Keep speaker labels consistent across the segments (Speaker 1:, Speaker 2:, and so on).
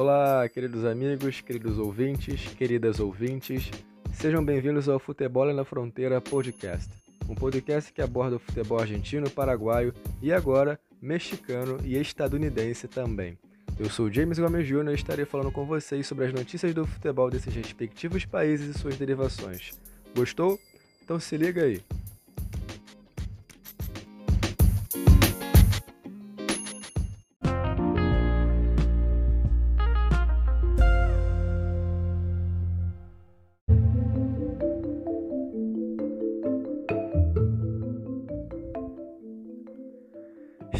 Speaker 1: Olá, queridos amigos, queridos ouvintes, queridas ouvintes, sejam bem-vindos ao Futebol na Fronteira Podcast, um podcast que aborda o futebol argentino, paraguaio e agora mexicano e estadunidense também. Eu sou James Gomes Jr. e estarei falando com vocês sobre as notícias do futebol desses respectivos países e suas derivações. Gostou? Então se liga aí!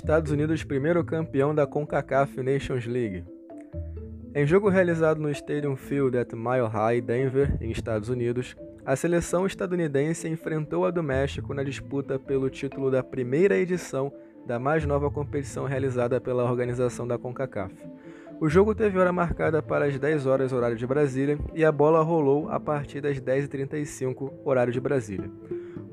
Speaker 1: Estados Unidos primeiro campeão da CONCACAF Nations League. Em jogo realizado no Stadium Field at Mile High, Denver, em Estados Unidos, a seleção estadunidense enfrentou a do México na disputa pelo título da primeira edição da mais nova competição realizada pela organização da CONCACAF. O jogo teve hora marcada para as 10 horas horário de Brasília e a bola rolou a partir das 10h35 horário de Brasília.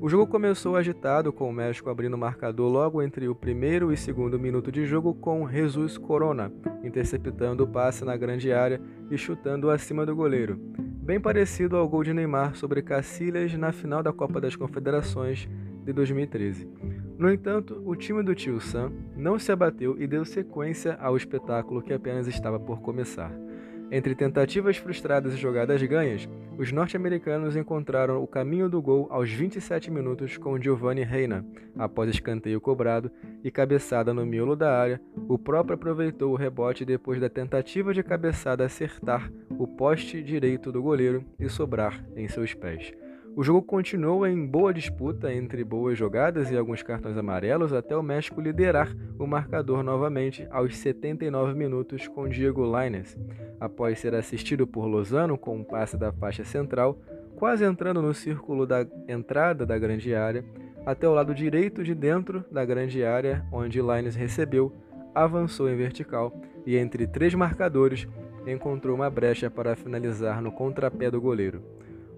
Speaker 1: O jogo começou agitado, com o México abrindo o marcador logo entre o primeiro e segundo minuto de jogo, com Jesus Corona interceptando o passe na grande área e chutando acima do goleiro, bem parecido ao gol de Neymar sobre Cacilhas na final da Copa das Confederações de 2013. No entanto, o time do Tio Sam não se abateu e deu sequência ao espetáculo que apenas estava por começar. Entre tentativas frustradas e jogadas ganhas, os norte-americanos encontraram o caminho do gol aos 27 minutos com Giovanni Reina. Após escanteio cobrado e cabeçada no miolo da área, o próprio aproveitou o rebote depois da tentativa de cabeçada acertar o poste direito do goleiro e sobrar em seus pés. O jogo continuou em boa disputa entre boas jogadas e alguns cartões amarelos até o México liderar o marcador novamente aos 79 minutos com Diego Lainez, após ser assistido por Lozano com um passe da faixa central, quase entrando no círculo da entrada da grande área, até o lado direito de dentro da grande área onde Lainez recebeu, avançou em vertical e entre três marcadores encontrou uma brecha para finalizar no contrapé do goleiro.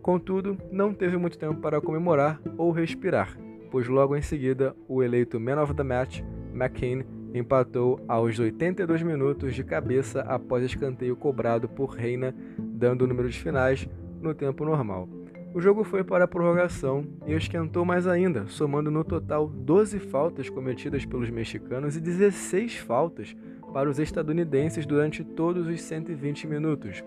Speaker 1: Contudo, não teve muito tempo para comemorar ou respirar, pois logo em seguida o eleito Man of the Match, McKean, empatou aos 82 minutos de cabeça após escanteio cobrado por Reina, dando números finais no tempo normal. O jogo foi para a prorrogação e esquentou mais ainda, somando no total 12 faltas cometidas pelos mexicanos e 16 faltas para os estadunidenses durante todos os 120 minutos.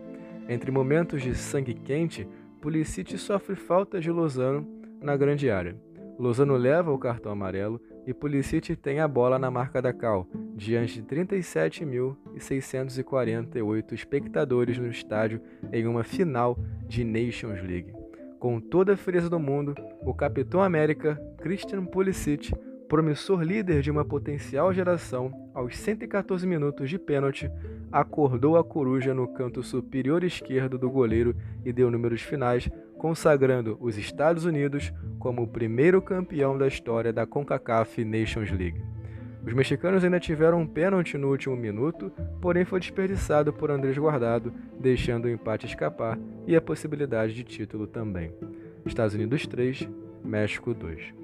Speaker 1: Entre momentos de sangue quente, Pulisic sofre falta de Lozano na grande área. Lozano leva o cartão amarelo e Pulisic tem a bola na marca da Cal, diante de 37.648 espectadores no estádio em uma final de Nations League. Com toda a frieza do mundo, o capitão América, Christian Pulisic, promissor líder de uma potencial geração, aos 114 minutos de pênalti, acordou a coruja no canto superior esquerdo do goleiro e deu números finais, consagrando os Estados Unidos como o primeiro campeão da história da CONCACAF Nations League. Os mexicanos ainda tiveram um pênalti no último minuto, porém foi desperdiçado por Andrés Guardado, deixando o empate escapar e a possibilidade de título também. Estados Unidos 3, México 2.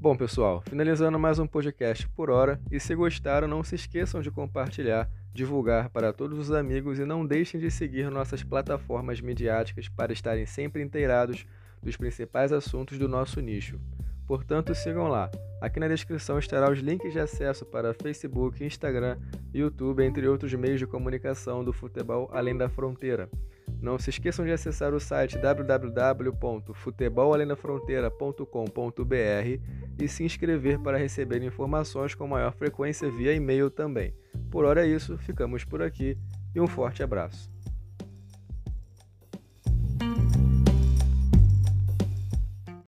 Speaker 1: Bom, pessoal, finalizando mais um podcast por hora, e se gostaram, não se esqueçam de compartilhar, divulgar para todos os amigos e não deixem de seguir nossas plataformas midiáticas para estarem sempre inteirados dos principais assuntos do nosso nicho. Portanto, sigam lá. Aqui na descrição estará os links de acesso para Facebook, Instagram, YouTube, entre outros meios de comunicação do futebol além da fronteira. Não se esqueçam de acessar o site www.futebolalendafronteira.com.br e se inscrever para receber informações com maior frequência via e-mail também. Por hora é isso, ficamos por aqui e um forte abraço.